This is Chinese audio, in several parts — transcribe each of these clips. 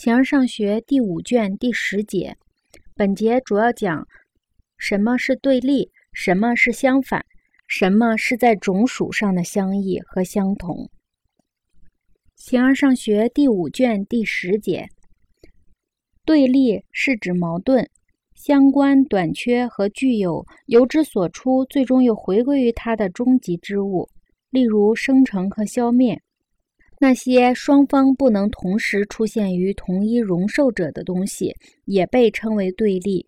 形而上学第五卷第十节，本节主要讲什么是对立，什么是相反，什么是在种属上的相异和相同。形而上学第五卷第十节，对立是指矛盾、相关、短缺和具有由之所出，最终又回归于它的终极之物，例如生成和消灭。那些双方不能同时出现于同一容受者的东西，也被称为对立，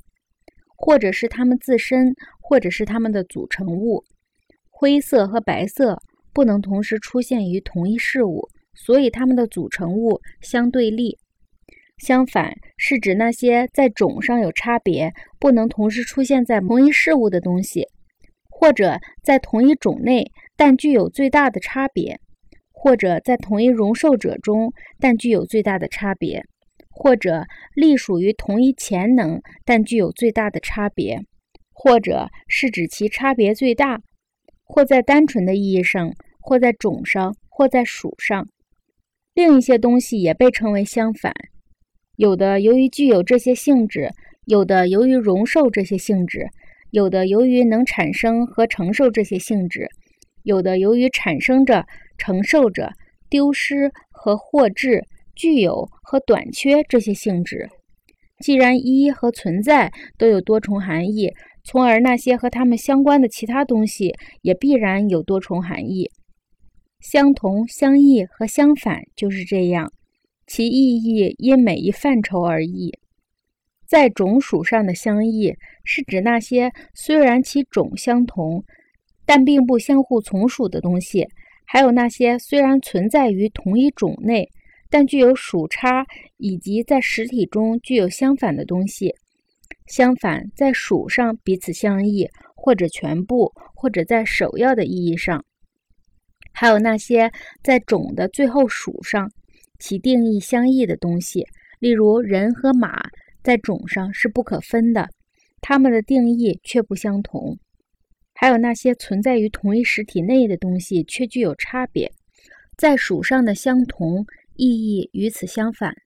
或者是它们自身，或者是它们的组成物。灰色和白色不能同时出现于同一事物，所以它们的组成物相对立。相反，是指那些在种上有差别，不能同时出现在同一事物的东西，或者在同一种内，但具有最大的差别。或者在同一容受者中，但具有最大的差别；或者隶属于同一潜能，但具有最大的差别；或者是指其差别最大，或在单纯的意义上，或在种上，或在属上。另一些东西也被称为相反，有的由于具有这些性质，有的由于容受这些性质，有的由于能产生和承受这些性质。有的由于产生着、承受着、丢失和获致、具有和短缺这些性质。既然一和存在都有多重含义，从而那些和它们相关的其他东西也必然有多重含义。相同、相异和相反就是这样，其意义因每一范畴而异。在种属上的相异，是指那些虽然其种相同。但并不相互从属的东西，还有那些虽然存在于同一种内，但具有属差，以及在实体中具有相反的东西。相反，在属上彼此相异，或者全部，或者在首要的意义上。还有那些在种的最后属上，其定义相异的东西，例如人和马，在种上是不可分的，它们的定义却不相同。还有那些存在于同一实体内的东西，却具有差别，在属上的相同意义与此相反。